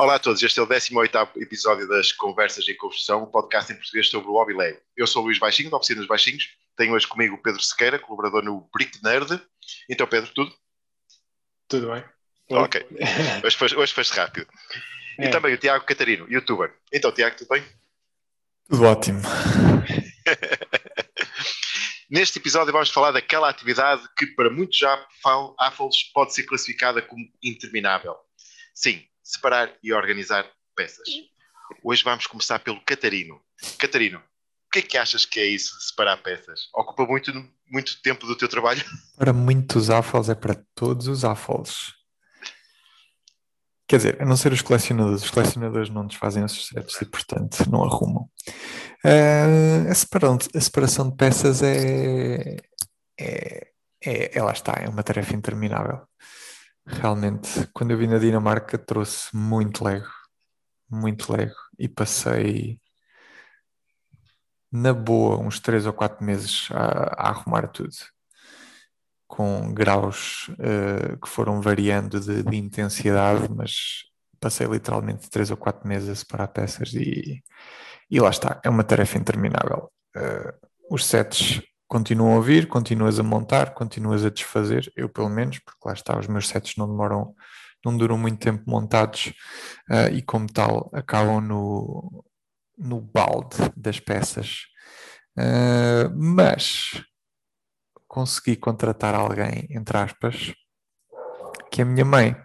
Olá a todos, este é o 18 episódio das Conversas em Construção, um podcast em português sobre o hobby. Eu sou o Luís Baixinho, da Oficina dos Baixinhos, tenho hoje comigo o Pedro Sequeira, colaborador no Brick Nerd. Então, Pedro, tudo? Tudo bem. Ok, hoje foste, hoje foste rápido. É. E também o Tiago Catarino, youtuber. Então, Tiago, tudo bem? Tudo ótimo. Neste episódio vamos falar daquela atividade que para muitos AFOLs pode ser classificada como interminável. Sim, separar e organizar peças. Hoje vamos começar pelo Catarino. Catarino, o que é que achas que é isso de separar peças? Ocupa muito, muito tempo do teu trabalho? Para muitos AFOLs é para todos os AFOLs. Quer dizer, a não ser os colecionadores, os colecionadores não desfazem esses sets e, portanto, não arrumam. Uh, a, separação, a, separação, de peças é, é, é, é, lá está, é uma tarefa interminável. Realmente, quando eu vim na Dinamarca, trouxe muito Lego, muito Lego, e passei na boa uns 3 ou 4 meses a, a arrumar tudo. Com graus uh, que foram variando de, de, intensidade, mas passei literalmente três ou quatro meses a separar peças e, e lá está, é uma tarefa interminável. Uh, os sets continuam a vir, continuas a montar, continuas a desfazer, eu pelo menos, porque lá está, os meus sets não demoram, não duram muito tempo montados uh, e como tal acabam no, no balde das peças. Uh, mas consegui contratar alguém, entre aspas, que é a minha mãe.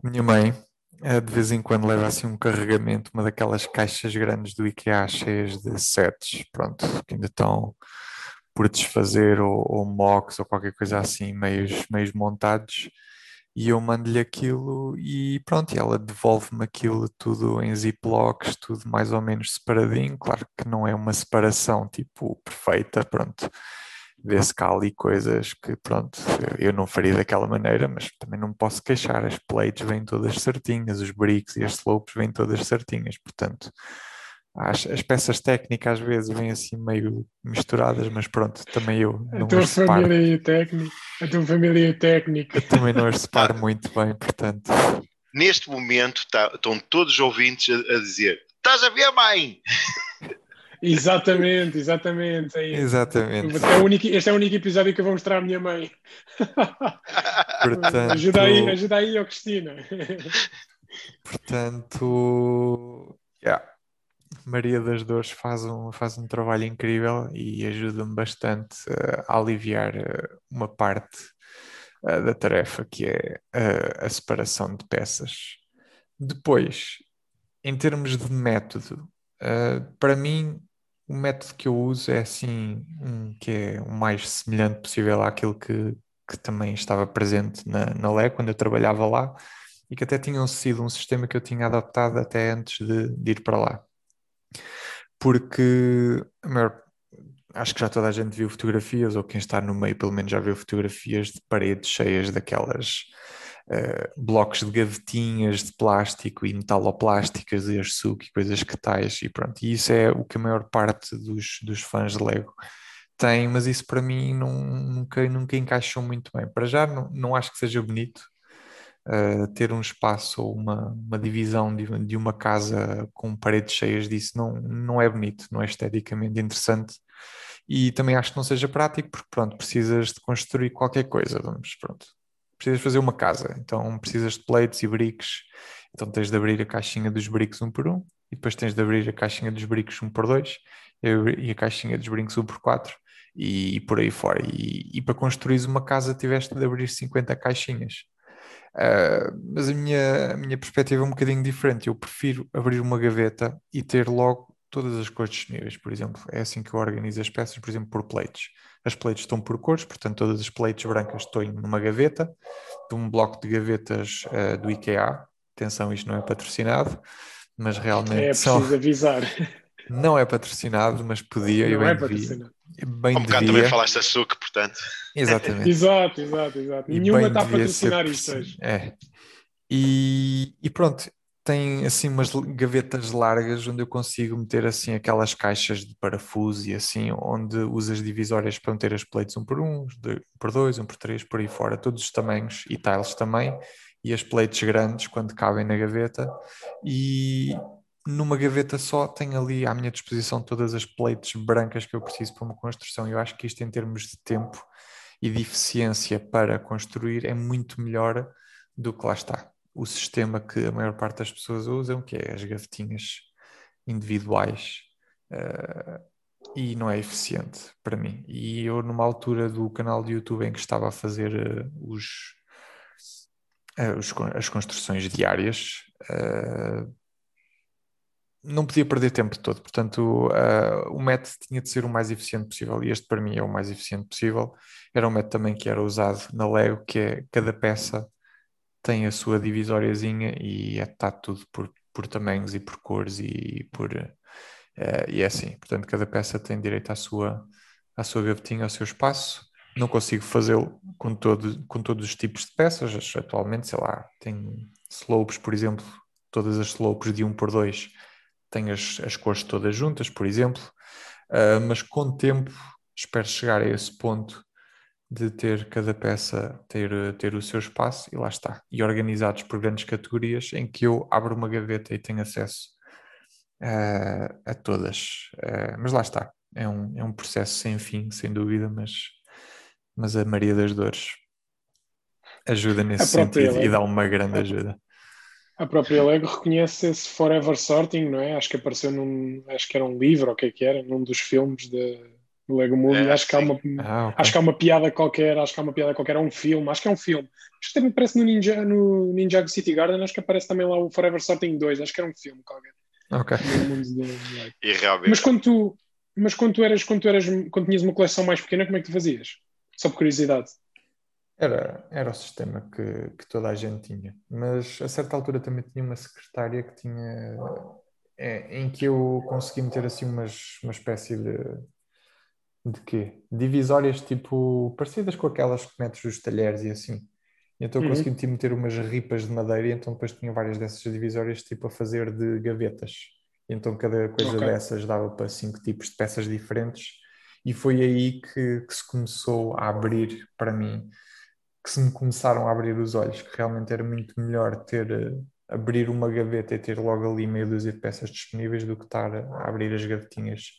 Minha mãe, eh, de vez em quando, leva assim um carregamento, uma daquelas caixas grandes do IKEA cheias de sets, pronto, que ainda estão por desfazer, ou, ou mocks, ou qualquer coisa assim, meios, meios montados, e eu mando-lhe aquilo e pronto, e ela devolve-me aquilo tudo em ziplocs, tudo mais ou menos separadinho, claro que não é uma separação tipo perfeita, pronto, vê-se cá ali coisas que, pronto, eu não faria daquela maneira, mas também não posso queixar. As plates vêm todas certinhas, os bricks e as slopes vêm todas certinhas, portanto, as, as peças técnicas às vezes vêm assim meio misturadas, mas pronto, também eu. A tua família é técnica, a tua família é técnica. Eu também não as separo muito bem, portanto. Neste momento tá, estão todos os ouvintes a, a dizer: Estás a ver, mãe? Exatamente, exatamente. É exatamente. Este é, o único, este é o único episódio que eu vou mostrar à minha mãe. Portanto, ajuda aí, ajuda aí, ó Cristina. Portanto, yeah. Maria das Dores faz um, faz um trabalho incrível e ajuda-me bastante a aliviar eh, uma parte eh, da tarefa que é a, a separação de peças. Depois, em termos de método, Uh, para mim, o método que eu uso é assim, um, que é o mais semelhante possível àquilo que, que também estava presente na, na LE quando eu trabalhava lá e que até tinham sido um sistema que eu tinha adaptado até antes de, de ir para lá. Porque maior, acho que já toda a gente viu fotografias, ou quem está no meio pelo menos já viu fotografias de paredes cheias daquelas uh, blocos de gavetinhas de plástico e metaloplásticas e arsuco e coisas que tais e pronto. E isso é o que a maior parte dos, dos fãs de Lego tem, mas isso para mim não, nunca, nunca encaixou muito bem. Para já não, não acho que seja bonito uh, ter um espaço ou uma, uma divisão de, de uma casa com paredes cheias disso, não, não é bonito, não é esteticamente interessante e também acho que não seja prático porque pronto, precisas de construir qualquer coisa, vamos, pronto, precisas fazer uma casa, então precisas de plates e bricks, então tens de abrir a caixinha dos bricks um por um, e depois tens de abrir a caixinha dos bricks um por dois, e a caixinha dos bricks um por quatro, e, e por aí fora. E, e para construir uma casa tiveste de abrir 50 caixinhas. Uh, mas a minha, a minha perspectiva é um bocadinho diferente. Eu prefiro abrir uma gaveta e ter logo todas as cores disponíveis, por exemplo. É assim que eu organizo as peças, por exemplo, por plates. As plates estão por cores, portanto, todas as plates brancas estão numa gaveta, de um bloco de gavetas uh, do IKEA. Atenção, isto não é patrocinado, mas realmente. É preciso são... avisar. Não é patrocinado, mas podia. Não é patrocinado. Bem um bocado também falaste açúcar, portanto. Exatamente. exato, exato, exato. Nenhuma está a patrocinar isto hoje. É. E, e pronto, tem assim umas gavetas largas onde eu consigo meter assim aquelas caixas de parafuso e assim, onde usas divisórias para meter as plates um por um, um por dois, um por três, por aí fora, todos os tamanhos e tiles também, e as plates grandes quando cabem na gaveta e numa gaveta só tenho ali à minha disposição todas as plates brancas que eu preciso para uma construção. Eu acho que isto em termos de tempo e de eficiência para construir é muito melhor do que lá está. O sistema que a maior parte das pessoas usam, que é as gavetinhas individuais, uh, e não é eficiente para mim. E eu, numa altura do canal de YouTube em que estava a fazer uh, os, uh, os, as construções diárias, não podia perder tempo todo, portanto uh, o método tinha de ser o mais eficiente possível e este para mim é o mais eficiente possível. Era um método também que era usado na Lego, que é cada peça tem a sua divisóriazinha e está é, tudo por, por tamanhos e por cores e por uh, e é assim, portanto cada peça tem direito à sua à sua gavetinha, ao seu espaço. Não consigo fazê-lo com, todo, com todos os tipos de peças. Atualmente, sei lá, tem slopes, por exemplo, todas as slopes de 1 por 2 tem as, as cores todas juntas, por exemplo, uh, mas com o tempo espero chegar a esse ponto de ter cada peça ter, ter o seu espaço e lá está. E organizados por grandes categorias em que eu abro uma gaveta e tenho acesso uh, a todas. Uh, mas lá está. É um, é um processo sem fim, sem dúvida, mas, mas a Maria das Dores ajuda nesse sentido e dá uma grande ajuda. A própria Lego reconhece esse forever sorting, não é? Acho que apareceu num. Acho que era um livro, ou o que é que era, num dos filmes de Lego Movie. É, acho, que há uma, ah, okay. acho que há uma piada qualquer, acho que há uma piada qualquer, é um filme, acho que é um filme. Acho que também aparece no Ninja, no Ninja City Garden, acho que aparece também lá o Forever Sorting 2, acho que era um filme qualquer. Ok. E realmente. Mas quando tu, mas quando tu eras, quando tu eras, quando tinhas uma coleção mais pequena, como é que tu fazias? Só por curiosidade. Era, era o sistema que, que toda a gente tinha, mas a certa altura também tinha uma secretária que tinha é, em que eu consegui meter assim umas, uma espécie de de quê? Divisórias tipo parecidas com aquelas que metes os talheres e assim. Então eu uhum. consegui meter umas ripas de madeira e então depois tinha várias dessas divisórias tipo a fazer de gavetas. E então cada coisa okay. dessas dava para cinco tipos de peças diferentes e foi aí que, que se começou a abrir para mim que se me começaram a abrir os olhos, que realmente era muito melhor ter eh, abrir uma gaveta e ter logo ali meia dúzia de peças disponíveis do que estar a abrir as gavetinhas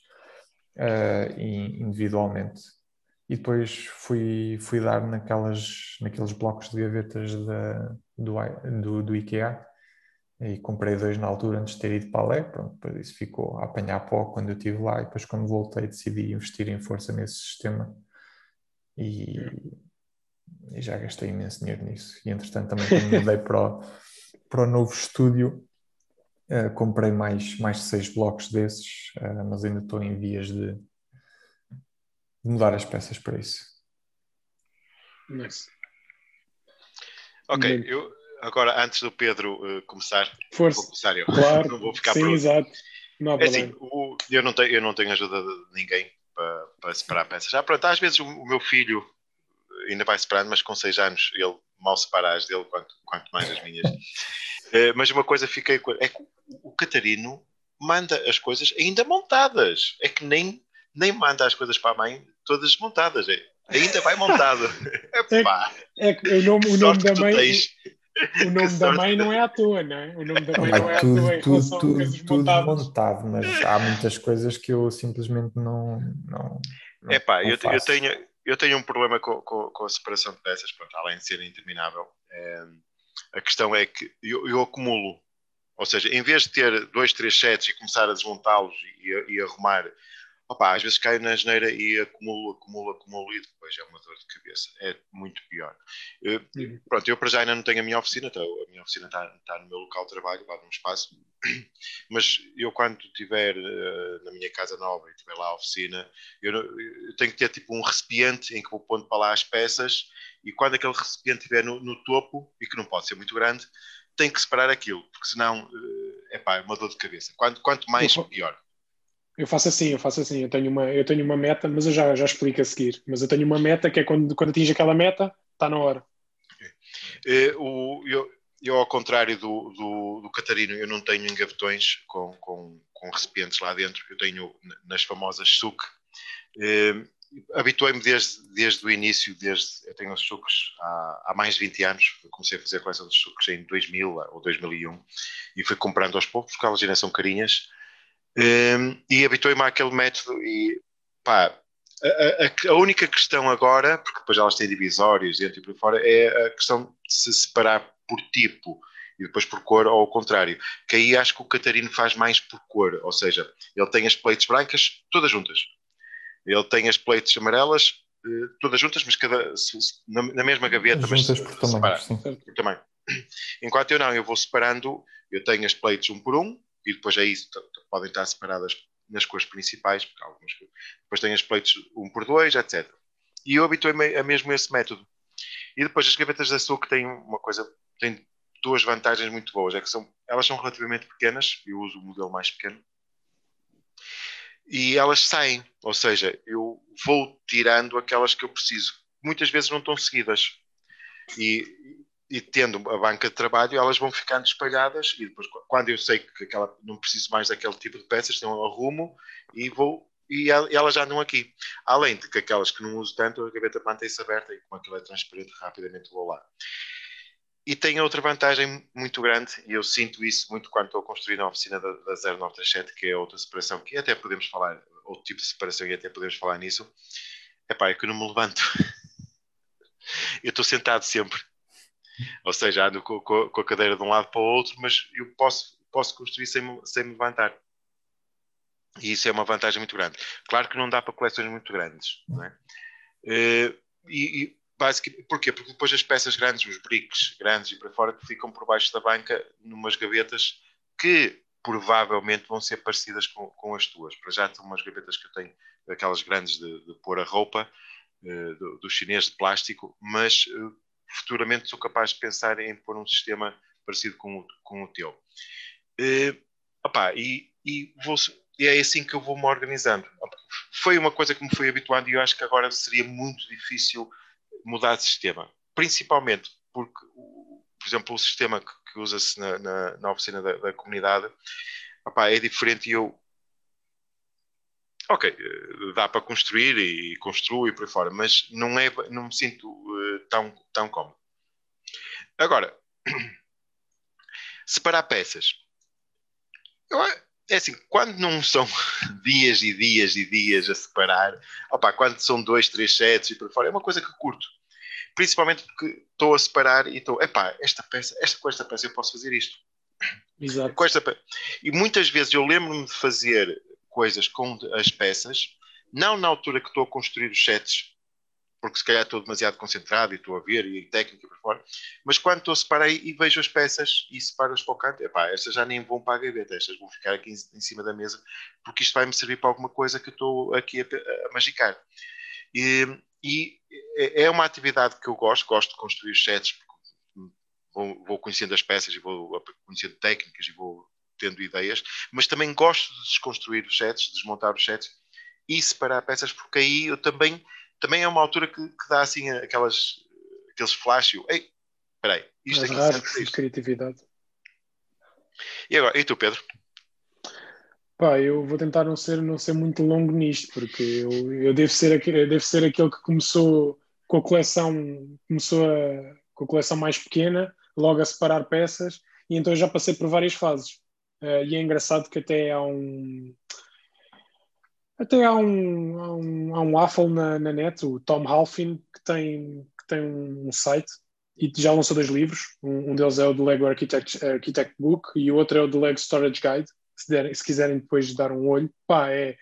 uh, individualmente. E depois fui, fui dar naquelas, naqueles blocos de gavetas da, do, do, do IKEA e comprei dois na altura antes de ter ido para a pronto, depois isso ficou a apanhar pó quando eu estive lá e depois quando voltei decidi investir em força nesse sistema e, e já gastei imenso dinheiro nisso. E entretanto também quando mudei para o, para o novo estúdio, uh, comprei mais, mais de seis blocos desses, uh, mas ainda estou em vias de, de, mudar as peças para isso. Nice. Ok, eu agora antes do Pedro uh, começar, Força. vou começar eu. Claro, não vou ficar sim, exato. Não há é assim, o, eu, não tenho, eu não tenho ajuda de ninguém para, para separar peças. Já pronto, às vezes o, o meu filho ainda vai separando, mas com 6 anos ele mal separa as dele, quanto, quanto mais as minhas. uh, mas uma coisa fiquei é que o Catarino manda as coisas ainda montadas. É que nem, nem manda as coisas para a mãe todas montadas. É, ainda vai montado. é, é, o nome, o nome da mãe. O nome da mãe não é à toa, não é? O nome da mãe não é à tudo, toa em tudo, tudo, tudo montado, mas há muitas coisas que eu simplesmente não. não, não é pá, eu, eu, tenho, eu tenho um problema com, com, com a separação de peças, pronto, além de ser interminável. É, a questão é que eu, eu, acumulo, ou seja, em vez de ter dois, três sets e começar a desmontá-los e, e, arrumar opa, às vezes caio na geneira e acumulo, acumulo, acumulo e depois é uma dor de cabeça. É muito pior. Eu, uhum. Pronto, eu para já ainda não tenho a minha oficina, então a minha oficina está, está no meu local de trabalho, lá num espaço, mas eu quando estiver uh, na minha casa nova e tiver lá a oficina, eu, eu, tenho que ter tipo um recipiente em que vou pondo para lá as peças e quando aquele recipiente estiver no, no topo, e que não pode ser muito grande, tenho que separar aquilo, porque senão uh, epá, é uma dor de cabeça. Quanto, quanto mais, pior. Eu faço assim, eu faço assim, eu tenho uma, eu tenho uma meta, mas eu já, já explico a seguir. Mas eu tenho uma meta que é quando, quando atinge aquela meta, está na hora. Okay. Uh, o, eu, eu, ao contrário do, do, do, Catarino, eu não tenho engavetões com, com, com recipientes lá dentro, eu tenho nas famosas SUC. Uh, habituei-me desde, desde o início, desde eu tenho os sucos há, há, mais de 20 anos, eu comecei a fazer a coleção dos sucos em 2000 ou 2001 e fui comprando aos poucos, porque elas ainda são carinhas, um, e habituei-me àquele método e pá, a, a, a, única questão agora, porque depois elas têm divisórios dentro e por fora, é a questão de se separar por tipo e depois por cor ou ao contrário. Que aí acho que o Catarino faz mais por cor, ou seja, ele tem as plates brancas todas juntas. Ele tem as plates amarelas eh, todas juntas, mas cada, na, mesma gaveta, juntas mas por tamanho. Enquanto eu não, eu vou separando, eu tenho as plates um por um e depois aí podem estar separadas nas cores principais, porque algumas depois tenho as plates um por dois, etc. E eu habituei-me a mesmo esse método. E depois as gavetas de açúcar têm uma coisa, têm duas vantagens muito boas. É que são, elas são relativamente pequenas, eu uso o modelo mais pequeno, e elas saem, ou seja, eu vou tirando aquelas que eu preciso. Muitas vezes não estão seguidas. E, e tendo a banca de trabalho, elas vão ficando espalhadas e depois, quando eu sei que aquela, não preciso mais daquele tipo de peças, então eu arrumo e vou e elas já andam aqui. Além de que aquelas que não uso tanto, a gaveta mantém-se aberta e como aquilo é transparente, rapidamente vou lá. E tem outra vantagem muito grande, e eu sinto isso muito quando estou a construir na oficina da, da 0937, que é outra separação, que até podemos falar, outro tipo de separação, e até podemos falar nisso. É pá, é que eu não me levanto. eu estou sentado sempre. Ou seja, ando com, com, a cadeira de um lado para o outro, mas eu posso, posso construir sem sem me levantar. E isso é uma vantagem muito grande. Claro que não dá para coleções muito grandes. Não é? Uh, e, e basicamente, porquê? Porque depois as peças grandes, os bricks grandes e para fora, que ficam por baixo da banca, numas gavetas que provavelmente vão ser parecidas com, com as tuas. Para já são umas gavetas que eu tenho, aquelas grandes de, de pôr a roupa, uh, do, do, chinês de plástico, mas uh, futuramente sou capaz de pensar em pôr um sistema parecido com o, com o teu. Uh, opá, e, e, vou, e é assim que eu vou me organizando. Foi uma coisa que me foi habituando e eu acho que agora seria muito difícil mudar de sistema. Principalmente porque, por exemplo, o sistema que, que usa-se na, na, na, oficina da, da comunidade opá, é diferente e eu ok, eh, dá para construir e construo e por aí fora, mas não, é, não me sinto uh, tão, tão cómodo. Agora, separar peças. Eu, é assim, quando não são dias e dias e dias a separar, opa, quando são dois, três sets e por fora, é uma coisa que curto. Principalmente porque estou a separar e estou, epá, esta peça, esta, com esta peça eu posso fazer isto. Exato. Com esta, e muitas vezes eu lembro-me de fazer coisas com as peças, não na altura que estou a construir os sets, porque se calhar estou demasiado concentrado e estou a ver e técnica por fora, mas quando estou a separar e vejo as peças e separo-as para o canto, epá, estas já nem vão para a gaveta, estas vão ficar aqui em, cima da mesa, porque isto vai-me servir para alguma coisa que estou aqui a, a magicar. E, e, é, é uma atividade que eu gosto, gosto de construir os sets, vou, vou conhecendo as peças e vou conhecendo técnicas e vou tendo ideias, mas também gosto de desconstruir os sets, desmontar os sets e separar peças, porque aí eu também, também é uma altura que, que dá assim aquelas, aqueles flash, ei, espera aí, isto é raro, de criatividade. E agora, e tu Pedro? Pá, eu vou tentar não ser, não ser muito longo nisto, porque eu, eu devo, ser aquele, devo ser aquele que começou com a coleção, começou a, com a coleção mais pequena, logo a separar peças, e então eu já passei por várias fases. Uh, e é engraçado que até há um. Até há um, há um, há um waffle na, na net, o Tom Halfin, que tem, que tem um site e já lançou dois livros. Um, um deles é o do Lego Architect, Architect Book e o outro é o do Lego Storage Guide. Se, derem, se quiserem depois dar um olho, pá, é,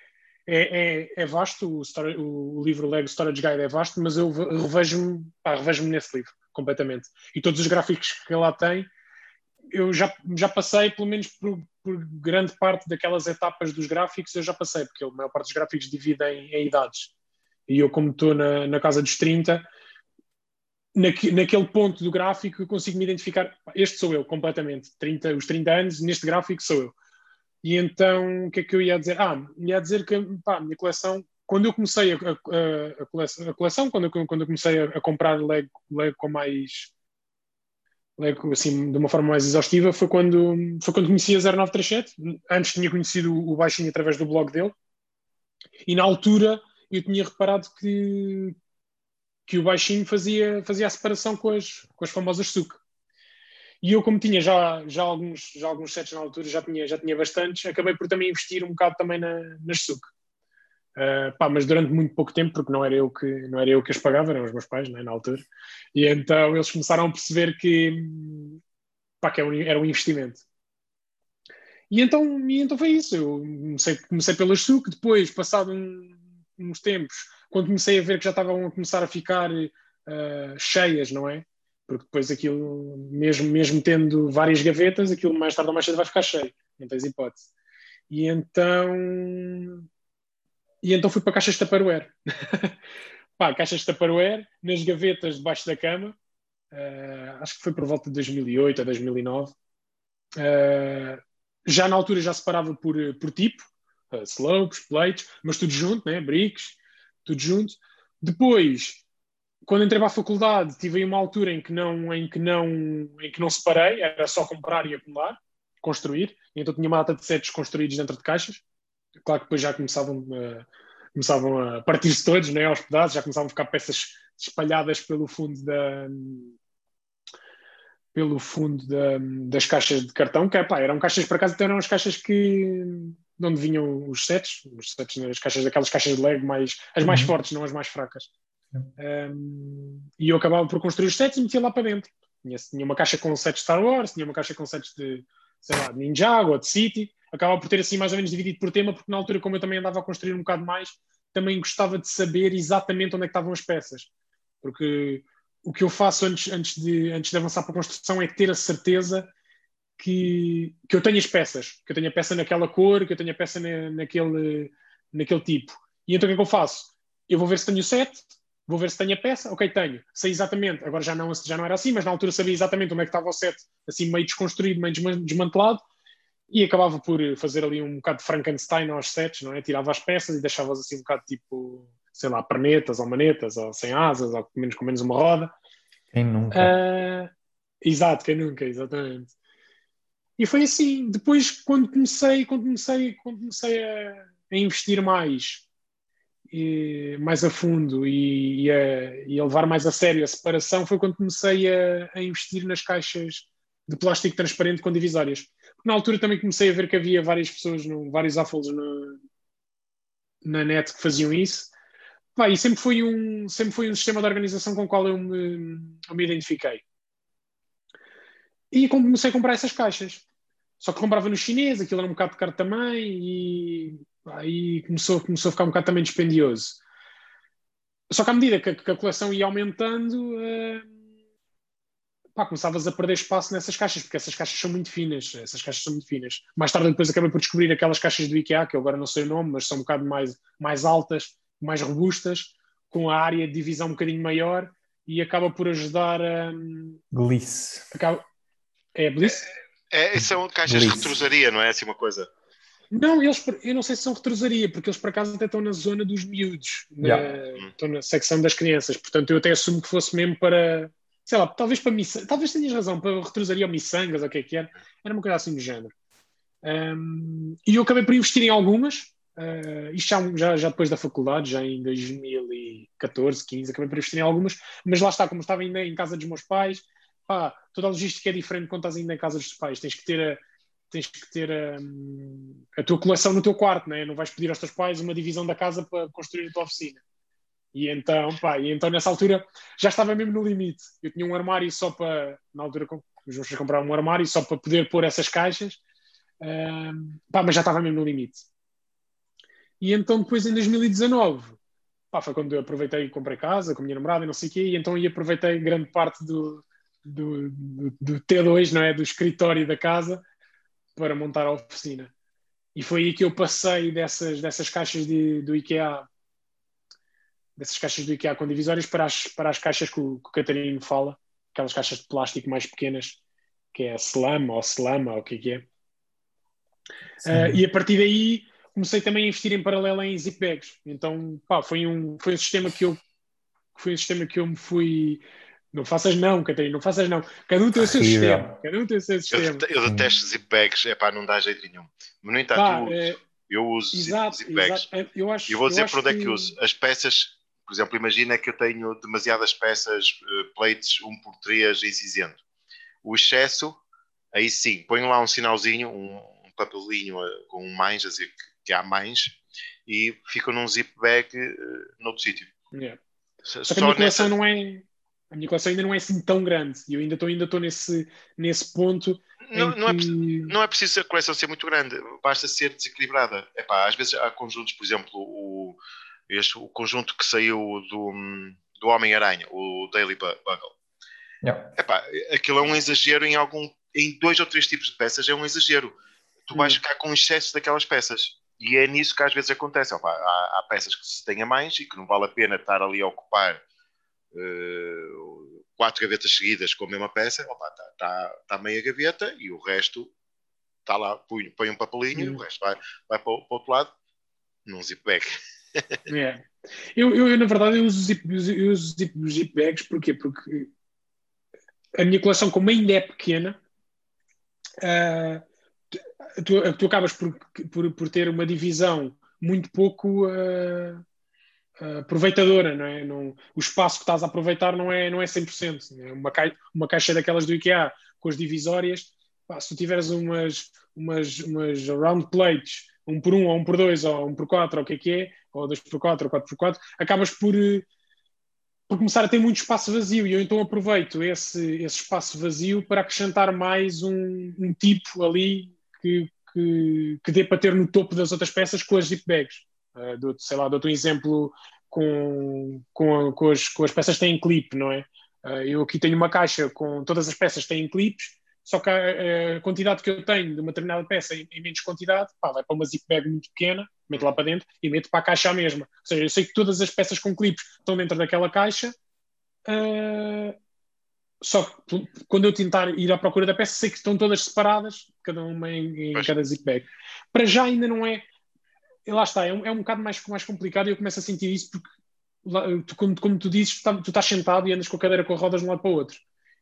é, é, é vasto. O, story, o, livro Lego Storage Guide é vasto, mas eu revejo-me revejo nesse livro completamente. E todos os gráficos que lá tem eu já, já passei, pelo menos por, por, grande parte daquelas etapas dos gráficos, eu já passei, porque a maior parte dos gráficos divide em, em idades. E eu, como estou na, na casa dos 30, naque, naquele ponto do gráfico eu consigo me identificar. Este sou eu, completamente. 30, os 30 anos, neste gráfico sou eu. E então, o que é que eu ia dizer? Ah, ia dizer que pá, a minha coleção, quando eu comecei a, a, a, coleção, a coleção, quando eu, quando eu comecei a, comprar Lego, Lego com mais assim, de uma forma mais exaustiva, foi quando, foi quando conheci a 0937. Antes tinha conhecido o Baixinho através do blog dele. E na altura eu tinha reparado que, que o baixinho fazia, fazia a separação com as, com as famosas suc. E eu, como tinha já, já, alguns, já alguns sets na altura, já tinha, já tinha bastantes, acabei por também investir um bocado também na, nas suc. Uh, pá, mas durante muito pouco tempo, porque não era eu que, não era eu que as pagava, eram os meus pais, né, na altura. E então eles começaram a perceber que, pá, que era um, era um investimento. E então, e então foi isso. Eu comecei, comecei pelas SUC, depois, passado um, uns tempos, quando comecei a ver que já estavam a começar a ficar uh, cheias, não é? Porque depois aquilo, mesmo, mesmo tendo várias gavetas, aquilo mais tarde ou mais cedo vai ficar cheio, não tens hipótese. E então. E então fui para caixas de Tupperware. Pá, caixas de Tupperware, nas gavetas debaixo da cama, uh, acho que foi por volta de 2008 a 2009. Uh, já na altura já separava por, por tipo, uh, slopes, plates, mas tudo junto, né? bricks, tudo junto. Depois, quando entrei para a faculdade, tive aí uma altura em que não, em que não, em que não separei, era só comprar e acumular, construir. Então tinha uma data de sets construídos dentro de caixas. Claro que depois já começavam, uh, começavam a partir-se todos, né, aos pedaços, já começavam a ficar peças espalhadas pelo fundo da, pelo fundo da, das caixas de cartão, que pá, eram caixas para casa, então eram as caixas que de onde vinham os sets, os sets as caixas, aquelas caixas de Lego mais, as mais uhum. fortes, não as mais fracas. Um, e eu acabava por construir os sets e metia lá para dentro. Tinha, tinha uma caixa com sets Star Wars, tinha uma caixa com sets de, sei lá, de Ninjago ou de City. Acabava por ter assim mais ou menos dividido por tema, porque na altura, como eu também andava a construir um bocado mais, também gostava de saber exatamente onde é que estavam as peças. Porque o que eu faço antes, antes, de, antes de avançar para a construção é ter a certeza que, que eu tenho as peças, que eu tenho a peça naquela cor, que eu tenho a peça na, naquele, naquele tipo. E então o que é que eu faço? Eu vou ver se tenho o set, vou ver se tenho a peça, ok, tenho, sei exatamente, agora já não, já não era assim, mas na altura sabia exatamente onde é que estava o set, assim meio desconstruído, meio desmantelado, e acabava por fazer ali um bocado de Frankenstein aos sets, não é? Tirava as peças e deixava-as assim um bocado tipo sei lá, pernetas ou manetas, ou sem asas, ou menos com menos uma roda. Quem nunca? Uh, exato, quem nunca, exatamente. E foi assim. Depois, quando comecei, quando comecei, quando comecei a, a investir mais, e, mais a fundo e, e, a, e, a, levar mais a sério a separação, foi quando comecei a, a investir nas caixas de plástico transparente com divisórias. Na altura também comecei a ver que havia várias pessoas, no, vários Affles na net que faziam isso Pá, e sempre foi, um, sempre foi um sistema de organização com o qual eu me, eu me identifiquei. E comecei a comprar essas caixas. Só que comprava no chinês, aquilo era um bocado caro também, e aí começou, começou a ficar um bocado também dispendioso. Só que à medida que, que a coleção ia aumentando, uh, pá, começavas a perder espaço nessas caixas, porque essas caixas são muito finas. Essas caixas são muito finas. Mais tarde, depois, acabei por descobrir aquelas caixas do IKEA, que eu agora não sei o nome, mas são um bocado mais, mais altas mais robustas, com a área de divisão um bocadinho maior e acaba por ajudar a. Bliss. Acaba... É Bliss? É, é, são caixas Bliss. de retrosaria, não é assim uma coisa? Não, eles, eu não sei se são retrosaria, porque eles por acaso até estão na zona dos miúdos, yeah. na, estão na secção das crianças, portanto eu até assumo que fosse mesmo para, sei lá, talvez para talvez tenhas razão, para retrosaria miçangas, ou o que é que era, era uma coisa assim do género. Um, e eu acabei por investir em algumas, Uh, isto já, já, já, depois da faculdade, já em 2014, 15, acabei por investir em algumas, mas lá está, como estava ainda em casa dos meus pais, pá, toda a logística é diferente quando estás ainda em casa dos pais, tens que ter a, tens que ter a, a tua coleção no teu quarto, né? não vais pedir aos teus pais uma divisão da casa para construir a tua oficina. E então, pá, e então nessa altura já estava mesmo no limite. Eu tinha um armário só para, na altura, os meus comprar um armário só para poder pôr essas caixas, uh, pá, mas já estava mesmo no limite. E então depois em 2019, pá, foi quando eu aproveitei e comprei casa com a minha namorada e não sei o quê, e então aí aproveitei grande parte do, do, do, do, T2, não é? Do escritório da casa para montar a oficina. E foi aí que eu passei dessas, dessas caixas de, do IKEA, dessas caixas do IKEA com divisórias para as, para as caixas que o, que o Catarino fala, aquelas caixas de plástico mais pequenas, que é a Slam ou Slama, ou o que é que é. Uh, e a partir daí comecei também a investir em paralelo em zip bags. Então, pá, foi um, foi um sistema que eu foi um sistema que eu me fui não faças não, Catarina, não faças não. Cada um tem o seu sistema. Cada um tem o seu sistema. Eu, eu detesto zip bags, é pá, não dá jeito nenhum. Mas, no entanto, pá, eu, é... Eu uso exato, zip, bags. Exato. Eu, acho, eu vou dizer eu para onde é que uso. As peças, por exemplo, imagina que eu tenho demasiadas peças, uh, plates 1 por 3 em cinzento. O excesso, aí sim, ponho lá um sinalzinho, um, papelinho uh, com um mais, a dizer que, que há mais, e fica num zip bag uh, noutro sítio. Yeah. Só, a minha coleção nessa... não é a minha coleção ainda não é assim tão grande e eu ainda estou ainda estou nesse nesse ponto não, não, é, não é preciso a coleção ser muito grande, basta ser desequilibrada. Epá, às vezes há conjuntos, por exemplo, o, este, o conjunto que saiu do, do Homem-Aranha, o Daily Bugle. Yeah. Epá, aquilo é um exagero em algum em dois ou três tipos de peças, é um exagero. Tu vais hum. ficar com excesso daquelas peças. E é nisso que às vezes acontece. Opa, há, há, peças que se tenha mais e que não vale a pena estar ali a ocupar uh, quatro gavetas seguidas com a mesma peça. Está tá, tá meia gaveta e o resto está lá, põe, põe um papelinho, uhum. o resto vai, vai para, o, para o outro lado num zip bag. Eu, eu, na verdade, eu uso, zip, eu uso zip, zip bags porquê? porque a minha coleção, como ainda é pequena, uh, tu, tu acabas por, por, por, ter uma divisão muito pouco uh, aproveitadora, não é? Não, o espaço que estás a aproveitar não é, não é 100%. É uma, caixa, uma caixa daquelas do IKEA com as divisórias, pá, se tu tiveres umas, umas, umas round plates, um por um, ou um por dois, ou um por quatro, ou o que é que é, ou dois por quatro, ou quatro por quatro, acabas por, por começar a ter muito espaço vazio e eu então aproveito esse, esse espaço vazio para acrescentar mais um, um tipo ali que, que, que dê para ter no topo das outras peças com as zip bags. Uh, dou sei lá, dou-te um exemplo com, com, com, as, com as peças que têm clipe, não é? Uh, eu aqui tenho uma caixa com todas as peças que têm clipes, só que a, a, quantidade que eu tenho de uma determinada peça em, em menos quantidade, pá, vai para uma zip bag muito pequena, meto lá para dentro e meto para a caixa a mesma. Ou seja, eu sei que todas as peças com clipes estão dentro daquela caixa, uh, só que quando eu tentar ir à procura da peça, sei que estão todas separadas, cada uma em, em cada zip bag. Para já ainda não é. Lá está, é um, é um bocado mais, mais complicado e eu começo a sentir isso porque, tu, como, como tu dizes, tu, tá, tu estás sentado e andas com a cadeira com rodas de um lado para o outro.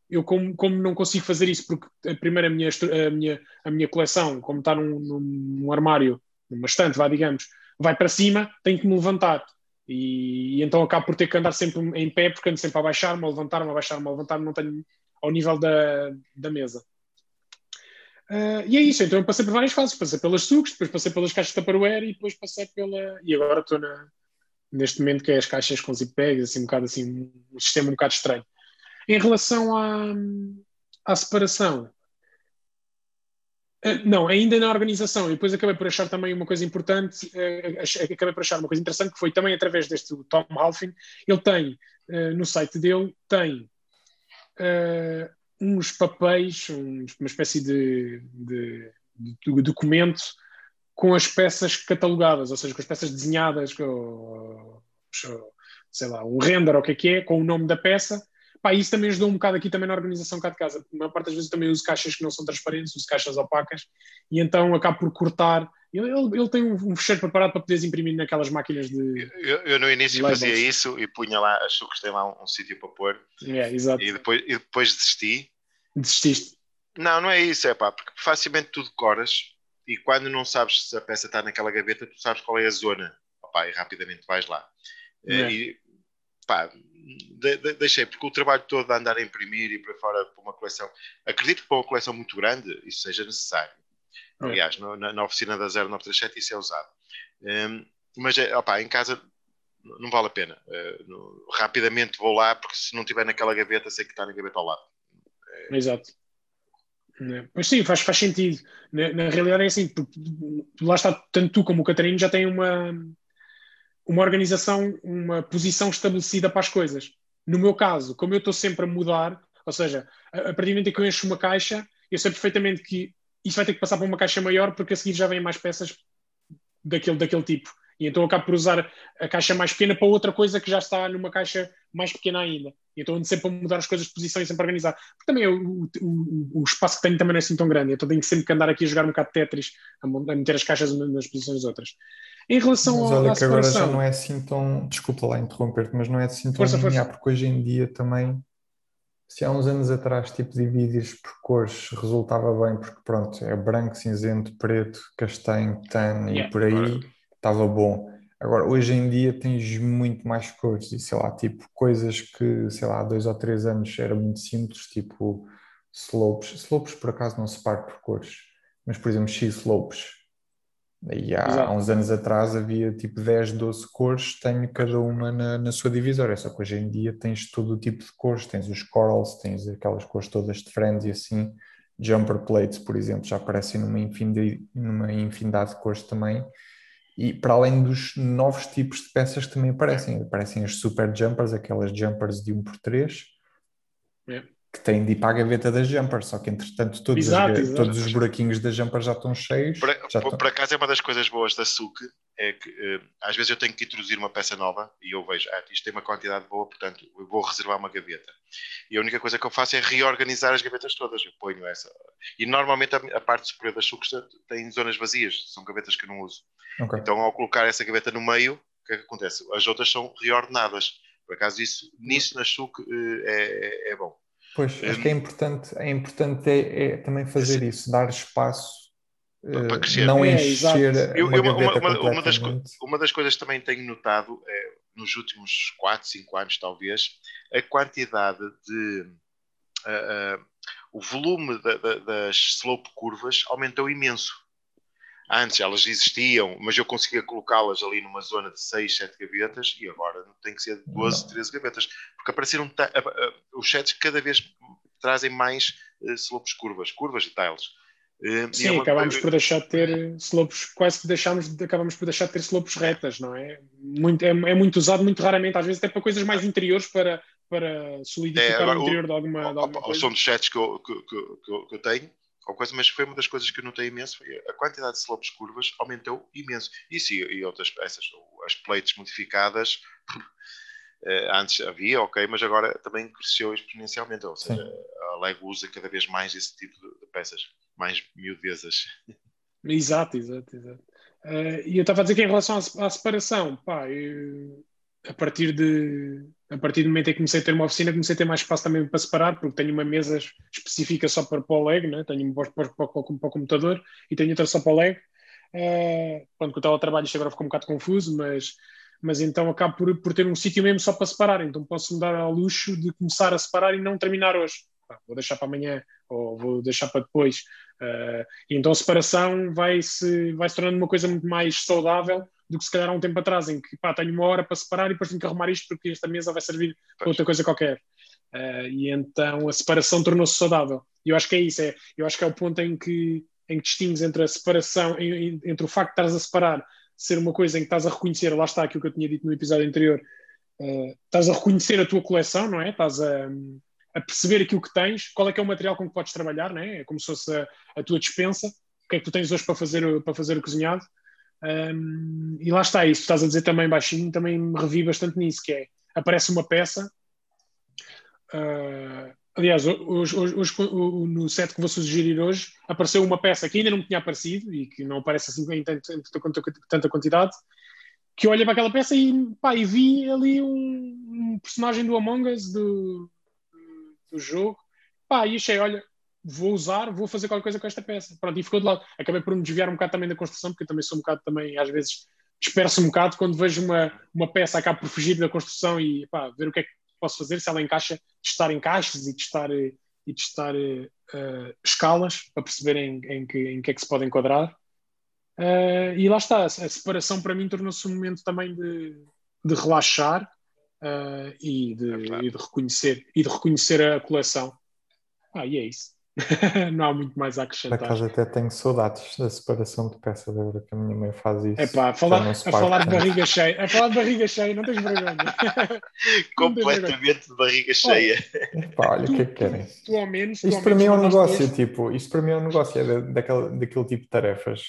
Eu, como, como não consigo fazer isso, porque a primeira a minha, a minha, a minha coleção, como está num, num armário, numa estante, vá, digamos, vai para cima, tenho que me levantar. E, e, então acabo por ter que andar sempre em pé, porque ando sempre a baixar-me, a levantar-me, a baixar-me, a levantar-me, não tenho ao nível da, da mesa. Uh, e é isso, então eu passei por várias fases, passei pelas sucos, depois passei pelas caixas de Tupperware e depois passei pela. E agora estou na, neste momento que é as caixas com zip bags, assim um bocado assim, um sistema um bocado estranho. Em relação à, à separação, não, ainda na organização. E depois acabei por achar também uma coisa importante, uh, acabei por achar uma coisa interessante, que foi também através deste Tom Halfin. Ele tem, no site dele, tem uns papéis, um, uma espécie de, de, de, documento com as peças catalogadas, ou seja, com as peças desenhadas, com, sei lá, um render ou o que é que é, com o nome da peça, Pá, isso também ajudou um bocado aqui também na organização cá de casa. A maior parte das vezes também uso caixas que não são transparentes, uso caixas opacas e então acabo por cortar. Ele, ele, ele tem um, fecheiro preparado para poderes imprimir naquelas máquinas de. Eu, eu no início fazia isso e punha lá, achou que tem lá um, um sítio para pôr. É, exato. E depois, e depois desisti. Desististe? Não, não é isso, é pá, porque facilmente tu decoras e quando não sabes se a peça está naquela gaveta, tu sabes qual é a zona. Opá, e rapidamente vais lá. É. E pá, de, de, deixei, porque o trabalho todo de andar a imprimir e para fora para uma coleção, acredito que para uma coleção muito grande isso seja necessário. É. Aliás, no, na, na, oficina da 0937 isso é usado. Um, mas é, opa, em casa não vale a pena. Uh, no, rapidamente vou lá, porque se não estiver naquela gaveta, sei que está na gaveta ao lado. É... Exato. É. Mas sim, faz, faz sentido. Na, na realidade é assim, porque lá está, tanto tu como o Catarino já têm uma, uma organização, uma posição estabelecida para as coisas. No meu caso, como eu estou sempre a mudar, ou seja, a, partir do momento em que eu encho uma caixa, eu sei perfeitamente que isso vai ter que passar para uma caixa maior porque a seguir já vêm mais peças daquele, daquele tipo. E então eu acabo por usar a caixa mais pequena para outra coisa que já está numa caixa mais pequena ainda. E então ando sempre a mudar as coisas de posição e sempre a organizar. Porque também o, o, o, espaço que tenho também não é assim tão grande. Então tenho sempre que andar aqui a jogar um bocado de Tetris, a, meter as caixas nas posições outras. Em relação mas olha que agora já não é assim tão. Desculpa lá interromper-te, mas não é assim tão força, linear, força. porque hoje em dia também se há uns anos atrás, tipo, dividir por cores resultava bem, porque pronto, é branco, cinzento, preto, castanho, tan yeah. e por aí, estava bom. Agora, hoje em dia tens muito mais cores e sei lá, tipo, coisas que, sei lá, há dois ou três anos era muito simples, tipo slopes. Slopes por acaso não se parte por cores, mas por exemplo, X-slopes e há, há, uns anos atrás havia tipo 10, 12 cores, tenho cada uma na, na sua divisória, só que hoje em dia tens todo o tipo de cores, tens os corals, tens aquelas cores todas de friends e assim, jumper plates, por exemplo, já aparecem numa infinidade, numa infinidade de cores também, e para além dos novos tipos de peças que também aparecem, aparecem as super jumpers, aquelas jumpers de 1x3, yeah que tem de ir para a gaveta das jumpers, só que entretanto todos, exato, os, exato. todos os buraquinhos das jumpers já estão cheios. Por, já por, estão... por acaso é uma das coisas boas da SUC, é que uh, às vezes eu tenho que introduzir uma peça nova e eu vejo, ah, isto tem uma quantidade boa, portanto eu vou reservar uma gaveta. E a única coisa que eu faço é reorganizar as gavetas todas, eu ponho essa. E normalmente a, a parte superior das SUCs tem zonas vazias, são gavetas que eu não uso. Okay. Então ao colocar essa gaveta no meio, o que é que acontece? As outras são reordenadas. Por acaso isso, nisso na SUC uh, é, é, é bom. Pois, acho que é importante, é importante é, é também fazer isso, dar espaço para eh, crescer. Não é, encher eu, uma, eu, uma, uma, uma, das, uma das coisas que também tenho notado é, nos últimos 4, 5 anos, talvez, a quantidade de. Uh, uh, o volume da, da, das slope curvas aumentou imenso. Antes elas existiam, mas eu conseguia colocá-las ali numa zona de 6, 7 gavetas e agora tem que ser 12, 13 gavetas. Porque apareceram os sets cada vez trazem mais uh, slopes curvas, curvas e tiles. Uh, Sim, é uma... acabamos por deixar de ter slopes, quase que deixamos, acabamos por deixar de ter slopes retas, não é? Muito, é, é, muito usado, muito raramente, às vezes até para coisas mais interiores, para, para solidificar é, agora, o interior o, de alguma, de alguma coisa. Som dos sets que eu, que, que, que eu tenho, ou coisa, mas foi uma das coisas que eu notei imenso, foi a quantidade de slopes curvas aumentou imenso. Isso e, e outras peças, as plates modificadas, eh, antes havia, ok, mas agora também cresceu exponencialmente, ou seja, Sim. a Lego usa cada vez mais esse tipo de, peças, mais miudezas. Exato, exato, exato. Uh, e eu estava a dizer que em relação à, à separação, pá, eu, a partir de a partir do momento em que comecei a ter uma oficina, comecei a ter mais espaço também para separar, porque tenho uma mesa específica só para, para o leg, né? tenho uma para, para, para, para, o computador e tenho outra só para o leg. Uh, quando eu trabalho isto agora ficou um bocado confuso, mas, mas então acabo por, por ter um sítio mesmo só para separar, então posso me dar ao luxo de começar a separar e não terminar hoje. vou deixar para amanhã ou vou deixar para depois. Uh, e então a separação vai se, vai se tornando uma coisa muito mais saudável do que se calhar há um tempo atrás, em que pá, tenho uma hora para separar e depois tenho que arrumar isto porque esta mesa vai servir para outra coisa qualquer. Uh, e então a separação tornou-se saudável. E eu acho que é isso, é, eu acho que é o ponto em que, em que distingues entre a separação, em, entre o facto de estás a separar ser uma coisa em que estás a reconhecer, lá está aquilo que eu tinha dito no episódio anterior, uh, estás a reconhecer a tua coleção, não é? Estás a, a, perceber aquilo que tens, qual é que é o material com que podes trabalhar, não é? É como se fosse a, a tua dispensa, o que é que tu tens hoje para fazer, para fazer o cozinhado um, e lá está, isso estás a dizer também baixinho, também me revi bastante nisso, que é, aparece uma peça, uh, aliás, hoje, hoje, hoje, no set que vou sugerir hoje, apareceu uma peça que ainda não tinha aparecido e que não aparece assim em tanta, tanta quantidade, que olha para aquela peça e, pá, e vi ali um, um personagem do Among Us do, do jogo, pá, e achei, olha, vou usar, vou fazer qualquer coisa com esta peça. Pronto, e ficou de lado. Acabei por me desviar um bocado também da construção, porque eu também sou um bocado também, às vezes, disperso um bocado quando vejo uma, uma peça, acabo por fugir da construção e pá, ver o que é que posso fazer, se ela encaixa, testar encaixes e testar, e testar uh, escalas para perceber em, que, em que é que se pode enquadrar. Uh, e lá está, a separação para mim tornou-se um momento também de, de relaxar uh, e, de, é e, de, reconhecer, e de reconhecer a coleção. Ah, e é isso. não há muito mais a acrescentar. Por acaso até tenho saudades da separação de peças, agora que a minha mãe faz isso. É pá, a falar, a falar de barriga cheia, a falar de barriga cheia, não tens vergonha. Completamente de barriga cheia. Epá, olha, o que é que querem? Tu, ao menos, isto para mim é um negócio, tipo, isto para mim é um negócio, é daquele, daquele tipo de tarefas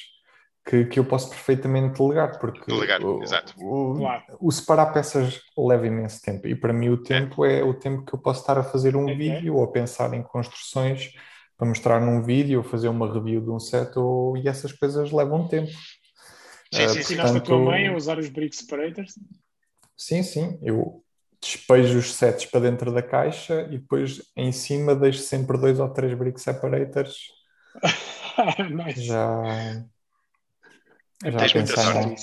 que, que eu posso perfeitamente delegar, porque delegar, o, exato. O, claro. o, separar peças leva imenso tempo, e para mim o tempo é, é o tempo que eu posso estar a fazer um é, é. vídeo ou a pensar em construções para mostrar num vídeo ou fazer uma review de um set ou, e essas coisas levam tempo. Sim, sim, uh, ensinaste a tua mãe a usar os brick separators? Sim, sim. Eu, despejo os sets para dentro da caixa e depois em cima deixo sempre dois ou três brick separators. nice. Já. É já Tens muita sorte.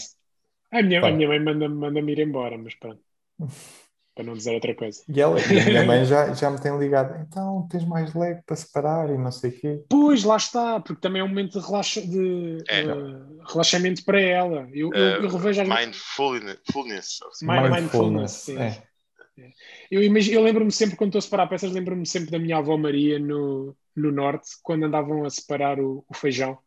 A minha, a minha mãe manda-me manda ir embora, mas pronto. para não dizer outra coisa. E, ela, e a minha mãe já, já me tem ligado, então tens mais leg para separar e não sei o quê. Pois, lá está, porque também é um momento de, relaxa, de é. uh, relaxamento para ela. Eu, uh, eu, eu revejo às Mindfulness. Mind, mindfulness, sim. É. é. Eu, imagino, eu lembro-me sempre, quando estou a separar peças, lembro-me sempre da minha avó Maria no, no Norte, quando andavam a separar o, o feijão.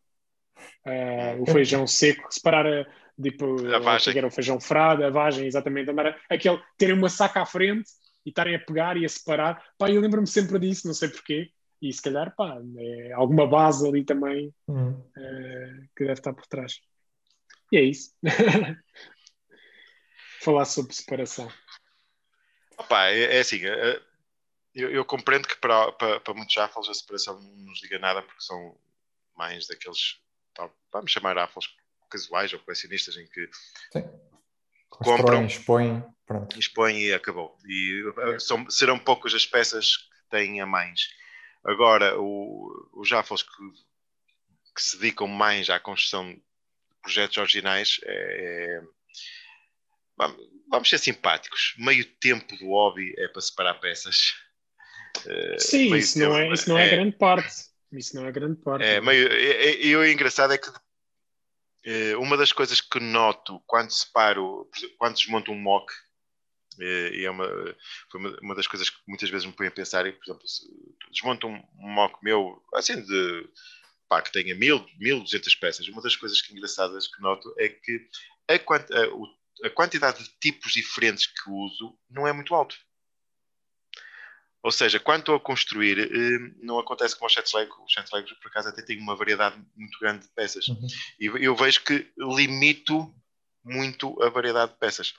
Uh, o feijão seco, separar a, tipo, a vagem. era o feijão frado, a vagem, exatamente, andar aquele, terem uma saca à frente e estarem a pegar e a separar. Pá, eu lembro-me sempre disso, não sei porquê. E se calhar, pá, é alguma base ali também hum. uh, que deve estar por trás. E é isso. Falar sobre separação. Opa, é, é assim, é, eu, eu, compreendo que para, para, para muitos Affles a separação não nos diga nada porque são mais daqueles, vamos chamar Affles casuais ou colecionistas em que Sim. compram, expõem, pronto. expõem e acabou. E eh, são, serão poucas as peças que têm a mais. Agora, o, os Jaffles que, que, se dedicam mais à construção de projetos originais é, é vamos ser simpáticos. Meio tempo do hobby é para separar peças. Eh, Sim, isso, tempo, não é, isso não é, é, grande parte. Isso não é grande parte. É, meio, e, e o engraçado é que uma das coisas que noto quando separo, quando desmonto um mock, eh, e é uma, foi uma, das coisas que muitas vezes me põe a pensar, por exemplo, desmonto um mock meu, assim, de, pá, que tenha mil, mil duzentas peças, uma das coisas que engraçadas que noto é que a, a, a quantidade de tipos diferentes que uso não é muito alto. Ou seja, quando estou a construir, eh, não acontece como os sets Lego. Os sets Legos, por acaso, até têm uma variedade muito grande de peças. Uhum. E eu vejo que limito muito a variedade de peças.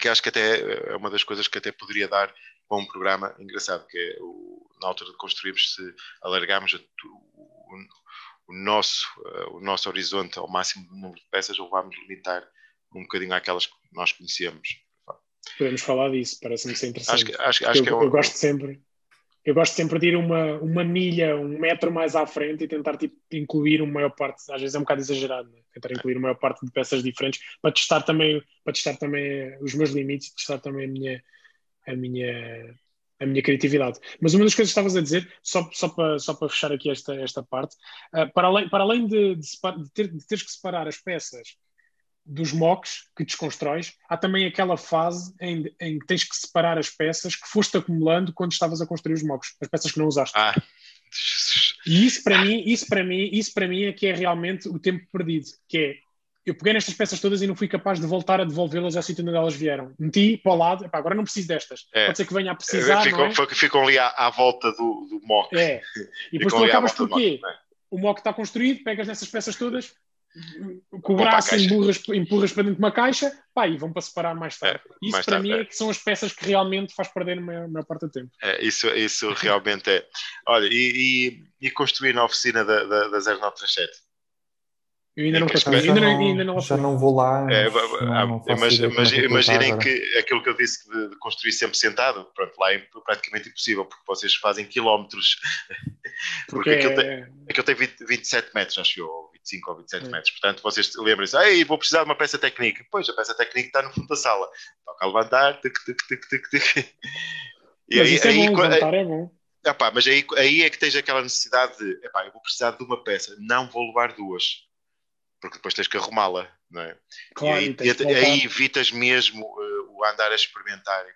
Que acho que até é uma das coisas que até poderia dar para um programa engraçado, que é o, na altura de construirmos, se alargarmos o, o, o, nosso, uh, o nosso horizonte ao máximo número de peças, ou vamos limitar um bocadinho àquelas que nós conhecemos podemos falar disso, parece-me ser interessante. Acho que, acho, acho eu, que é eu gosto sempre. Eu gosto sempre de ir uma, uma milha, um metro mais à frente e tentar tipo, incluir uma maior parte, às vezes é um bocado exagerado, né? tentar incluir uma maior parte de peças diferentes para testar também, para testar também os meus limites, testar também a minha, a minha, a minha criatividade. Mas uma das coisas que estavas a dizer, só, só, para, só para fechar aqui esta, esta parte, uh, para além, para além de, de, de, ter, de teres que separar as peças dos mocks que desconstróis, há também aquela fase em, em, que tens que separar as peças que foste acumulando quando estavas a construir os mocks, as peças que não usaste. Ah. E isso para mim, isso para mim, isso para mim é que é realmente o tempo perdido, que é eu peguei nestas peças todas e não fui capaz de voltar a devolvê-las ao sítio onde elas vieram. Meti para o lado, epá, agora não preciso destas. É. Pode ser que venha a precisar. Ficam, é? ficam ali à, à, volta do, do mock. É. E depois tu acabas por quê? É? O mock está construído, pegas nessas peças todas, com o braço empurras, empurras para dentro de uma caixa pá, e vão para separar mais tarde. É, isso mais para tarde, mim é. é. que são as peças que realmente faz perder a maior, maior parte do tempo. É, isso, isso realmente é. Olha, e, e, e construir na oficina da, da, da 0937? Eu ainda não consigo. Ainda, não, ainda não já não vou lá. É, não, mas imaginem que aquilo que eu disse de, de, construir sempre sentado, pronto, lá é praticamente impossível, porque vocês fazem quilómetros. Porque, porque aquilo, tem, aquilo tem 20, 27 metros, acho eu, 25 ou 27 metros. Portanto, vocês lembrem-se, ei, vou precisar de uma peça técnica. Pois, a peça técnica está no fundo da sala. Toca a levantar, tic, tic, tic, tic, tic. E mas aí, isso é aí, bom, levantar é bom. Epá, mas aí, aí é que tens aquela necessidade de, epá, eu vou precisar de uma peça, não vou levar duas, porque depois tens que arrumá-la, não é? Claro, e aí, e aí evitas mesmo uh, o andar a experimentar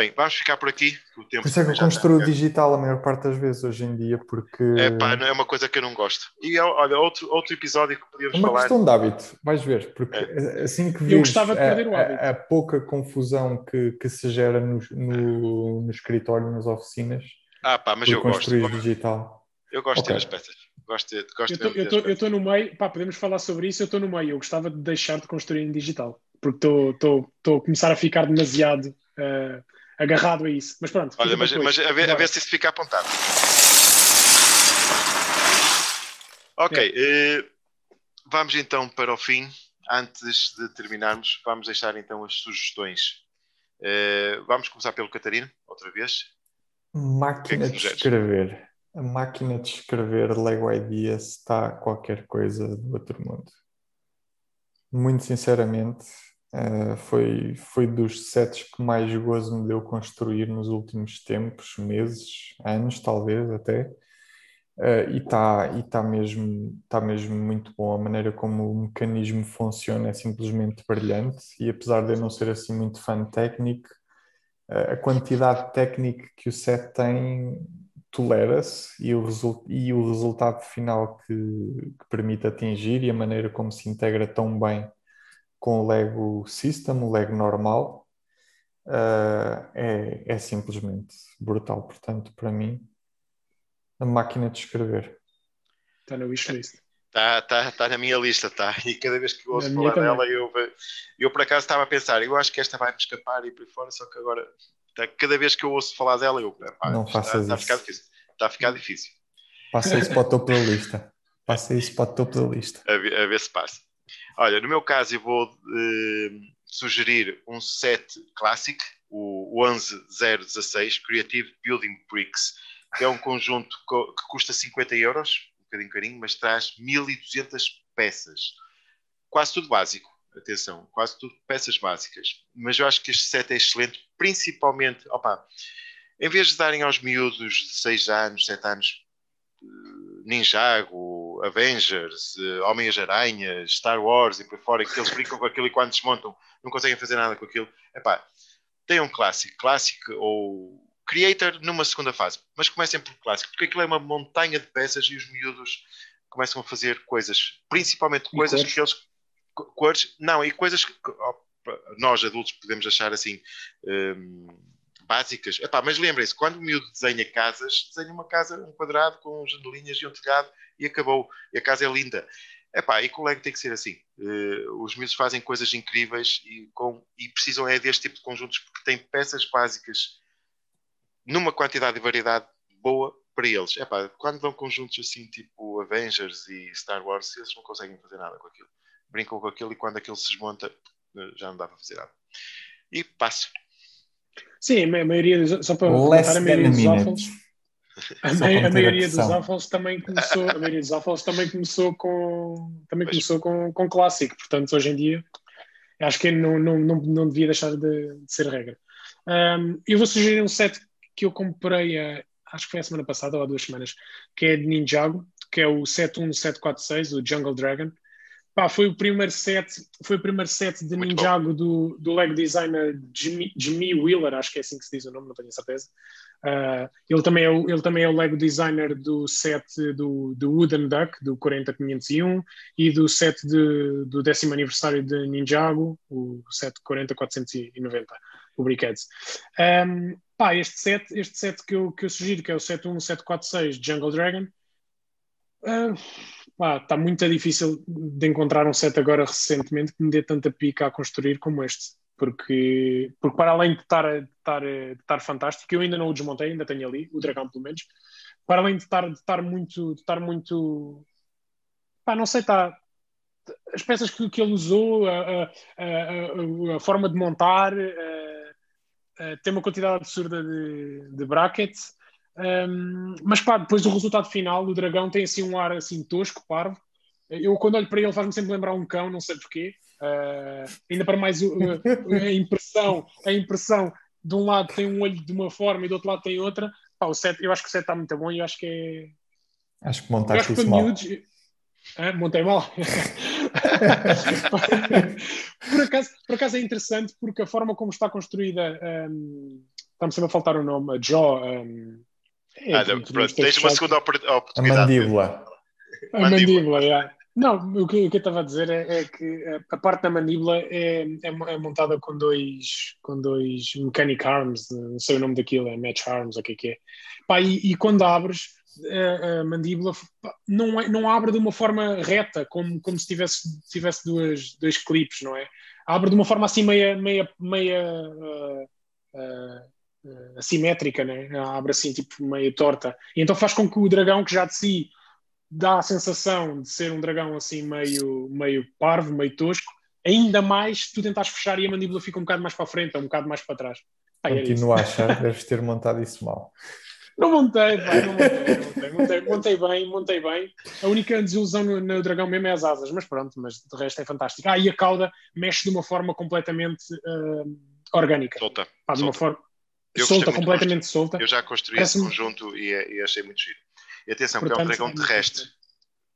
Bem, vamos ficar por aqui. O tempo por isso é que eu construo digital a maior parte das vezes hoje em dia, porque. É pá, não é uma coisa que eu não gosto. E olha, outro, outro episódio que podíamos falar. É uma questão de hábito, vais ver, porque é. assim que vês a, a, a, pouca confusão que, que se gera no, no, no escritório, nas oficinas. Ah, pá, mas eu gosto. digital. Eu gosto okay. de ter as peças. Gosto de, gosto eu estou no meio, pá, podemos falar sobre isso. Eu estou no meio. Eu gostava de deixar de construir em digital, porque estou a começar a ficar demasiado. Uh, agarrado a isso. Mas pronto. Olha, mas, mas a, ver, a, ver, se isso fica apontado. Ok, é. uh, vamos então para o fim. Antes de terminarmos, vamos deixar então as sugestões Uh, vamos começar pelo Catarino, outra vez. Máquina que é que de escrever. A máquina de escrever Lego Ideas está qualquer coisa do outro mundo. Muito sinceramente, uh, foi, foi dos sets que mais gozo me deu construir nos últimos tempos, meses, anos talvez até. Uh, e está e tá mesmo, tá mesmo muito bom. A maneira como o mecanismo funciona é simplesmente brilhante. E apesar de eu não ser assim muito fã técnico, uh, a quantidade técnica que o set tem tolera-se e, o e o resultado final que, que, permite atingir e a maneira como se integra tão bem com o Lego System, o Lego normal, uh, é, é simplesmente brutal. Portanto, para mim, a máquina de escrever. Está na wishlist. Está tá, tá na minha lista, está. E cada vez que eu ouço falar dela, eu, eu por acaso estava a pensar, eu acho que esta vai me escapar e por aí fora, só que agora, tá, cada vez que eu ouço falar dela, eu. Pá, não faças está, isso. Está a ficar difícil. Está a ficar difícil. Passa isso para o topo da lista. Passa isso para o topo da lista. A ver, a ver se passa. Olha, no meu caso, eu vou uh, sugerir um set clássico, o 11016 Creative Building Bricks é um conjunto que custa 50 euros, um bocadinho carinho, mas traz 1200 peças. Quase tudo básico, atenção, quase tudo peças básicas. Mas eu acho que este set é excelente, principalmente, opa, em vez de darem aos miúdos de 6 anos, 7 anos, eh, Ninjago, Avengers, eh, Homem-Aranha, Star Wars e por fora, que eles brincam com aquilo e quando desmontam não conseguem fazer nada com aquilo. Epá, tem um clássico, clássico ou Creator numa segunda fase, mas comecem por clássico, porque aquilo é uma montanha de peças e os miúdos começam a fazer coisas, principalmente coisas que eles. Cores, não, e coisas que nós adultos podemos achar assim um, básicas. Epá, mas lembrem-se, quando o miúdo desenha casas, desenha uma casa, um quadrado com janelinhas e um telhado e acabou. E a casa é linda. Epá, e com o tem que ser assim. Uh, os miúdos fazem coisas incríveis e, com, e precisam é deste tipo de conjuntos porque têm peças básicas numa quantidade e variedade boa para eles. Epá, quando vão conjuntos assim, tipo Avengers e Star Wars, eles não conseguem fazer nada com aquilo. Brincam com aquilo e quando aquilo se desmonta, já não dá para fazer nada. E passo. Sim, a maioria dos, só para comentar, a maioria dos alfos, a, a maioria dos alfos também começou, a maioria dos alfos também começou com também Mas... começou com, com clássico, portanto hoje em dia acho que não, não, não, não devia deixar de, de ser regra. Um, eu vou sugerir um set que eu comprei, a, acho que foi a semana passada ou há duas semanas, que é de Ninjago, que é o 71746, o Jungle Dragon. Pá, foi o primeiro set, foi o primeiro set de Muito Ninjago do, do Lego designer Jimmy, Jimmy, Wheeler, acho que é assim que se diz o nome, não tenho certeza. Uh, ele, também é o, ele também é o Lego designer do set do, do Wooden Duck, do 40501, e do set de, do décimo aniversário de Ninjago, o set 40490, o Brickheads. Um, Pá, este set, este set que, eu, que eu sugiro, que é o 71746 Jungle Dragon, uh, está muito difícil de encontrar um set agora recentemente que me dê tanta pica a construir como este. Porque, porque para além de estar, de, estar, de estar fantástico, eu ainda não o desmontei, ainda tenho ali, o dragão pelo menos, para além de estar, de estar muito, de estar muito, pá, não sei, está, as peças que, que ele usou, a, a, a, a forma de montar, tem uma quantidade absurda de, de brackets, um, mas pá, depois do resultado final, o dragão tem assim um ar assim tosco, parvo. Eu quando olho para ele faz-me sempre lembrar um cão, não sei porquê. Uh, ainda para mais a impressão, a impressão de um lado tem um olho de uma forma e do outro lado tem outra. Pá, o set, eu acho que o set está muito bom e eu acho que é. Acho que montaste isso mal. Miúdos... Ah, montei mal. por, acaso, por acaso é interessante porque a forma como está construída, um, está-me sempre a faltar o nome, a jaw. Um, é, ah, pronto, tens uma segunda oportunidade. A mandíbula. A mandíbula, é. Não, o que, o que eu estava a dizer é, é, que a parte da mandíbula é, é, é, montada com dois, com dois mechanic arms, não sei o nome daquilo, é match arms, o que é que é. Pá, e, e quando abres, a, a mandíbula não, é, não abre de uma forma reta, como, como se tivesse, tivesse duas, dois clipes, não é? Abre de uma forma assim meia, meia, meia uh, uh, assimétrica, né? abre assim tipo meia torta. E então faz com que o dragão, que já de si dá a sensação de ser um dragão assim meio, meio parvo, meio tosco, ainda mais se tu tentares fechar e a mandíbula fica um bocado mais para a frente ou um bocado mais para trás. Continuo a achar, deves ter montado isso mal. Não montei, pai, não montei, montei, montei, montei, bem, montei bem. A única desilusão no, no, dragão mesmo é as asas, mas pronto, mas de resto é fantástico. Ah, e a cauda mexe de uma forma completamente uh, orgânica. Solta. Ah, de solta. uma forma eu solta, completamente solta. Eu já construí Parece esse conjunto e, e, achei muito giro. E atenção, Portanto, é um dragão terrestre.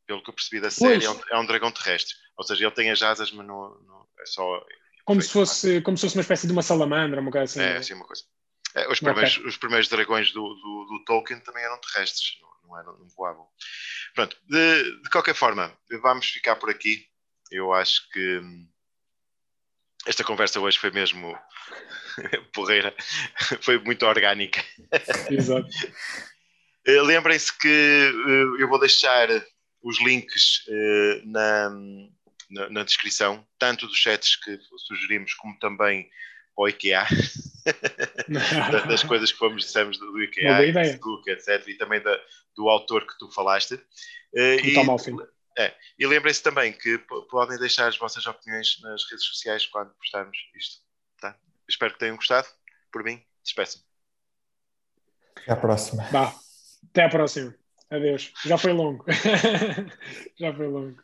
Pelo que eu percebi da série, é um, é um, dragão terrestre. Ou seja, ele tem as asas, mas não, não é só. Como se, fosse, como se fosse uma espécie de uma salamandra, uma coisa assim. É, assim, uma coisa. É, os, primeiros, okay. os primeiros dragões do, do, do, Tolkien também eram terrestres, não, não, eram, não voavam. Pronto, de, de qualquer forma, vamos ficar por aqui. Eu acho que hum, esta conversa hoje foi mesmo porreira, foi muito orgânica. Exato. Eh, lembrem-se que uh, eu vou deixar os links uh, na, na, na, descrição, tanto dos chats que sugerimos, como também ao IKEA, das coisas que fomos dissemos do, do IKEA, do Facebook, etc. E também da, do autor que tu falaste. Uh, e, é, e lembrem-se também que podem deixar as vossas opiniões nas redes sociais quando postarmos isto. Tá? Espero que tenham gostado. Por mim, despeçam. Até à próxima. Bah, até à próxima. Adeus. Já foi longo. Já foi longo.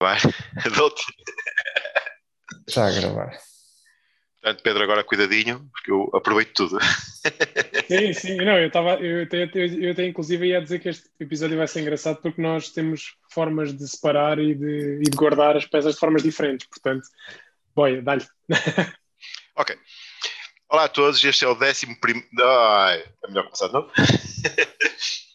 Vai, dou-te. Está a gravar. Portanto, Pedro, agora cuidadinho, porque eu aproveito tudo. Sim, sim, não, eu estava, eu até, eu até inclusive ia dizer que este episódio vai ser engraçado porque nós temos formas de separar e de, e de guardar as peças de formas diferentes, portanto, boia, dá-lhe. Ok. Olá a todos, este é o décimo primeiro. Ai, é melhor começar de novo.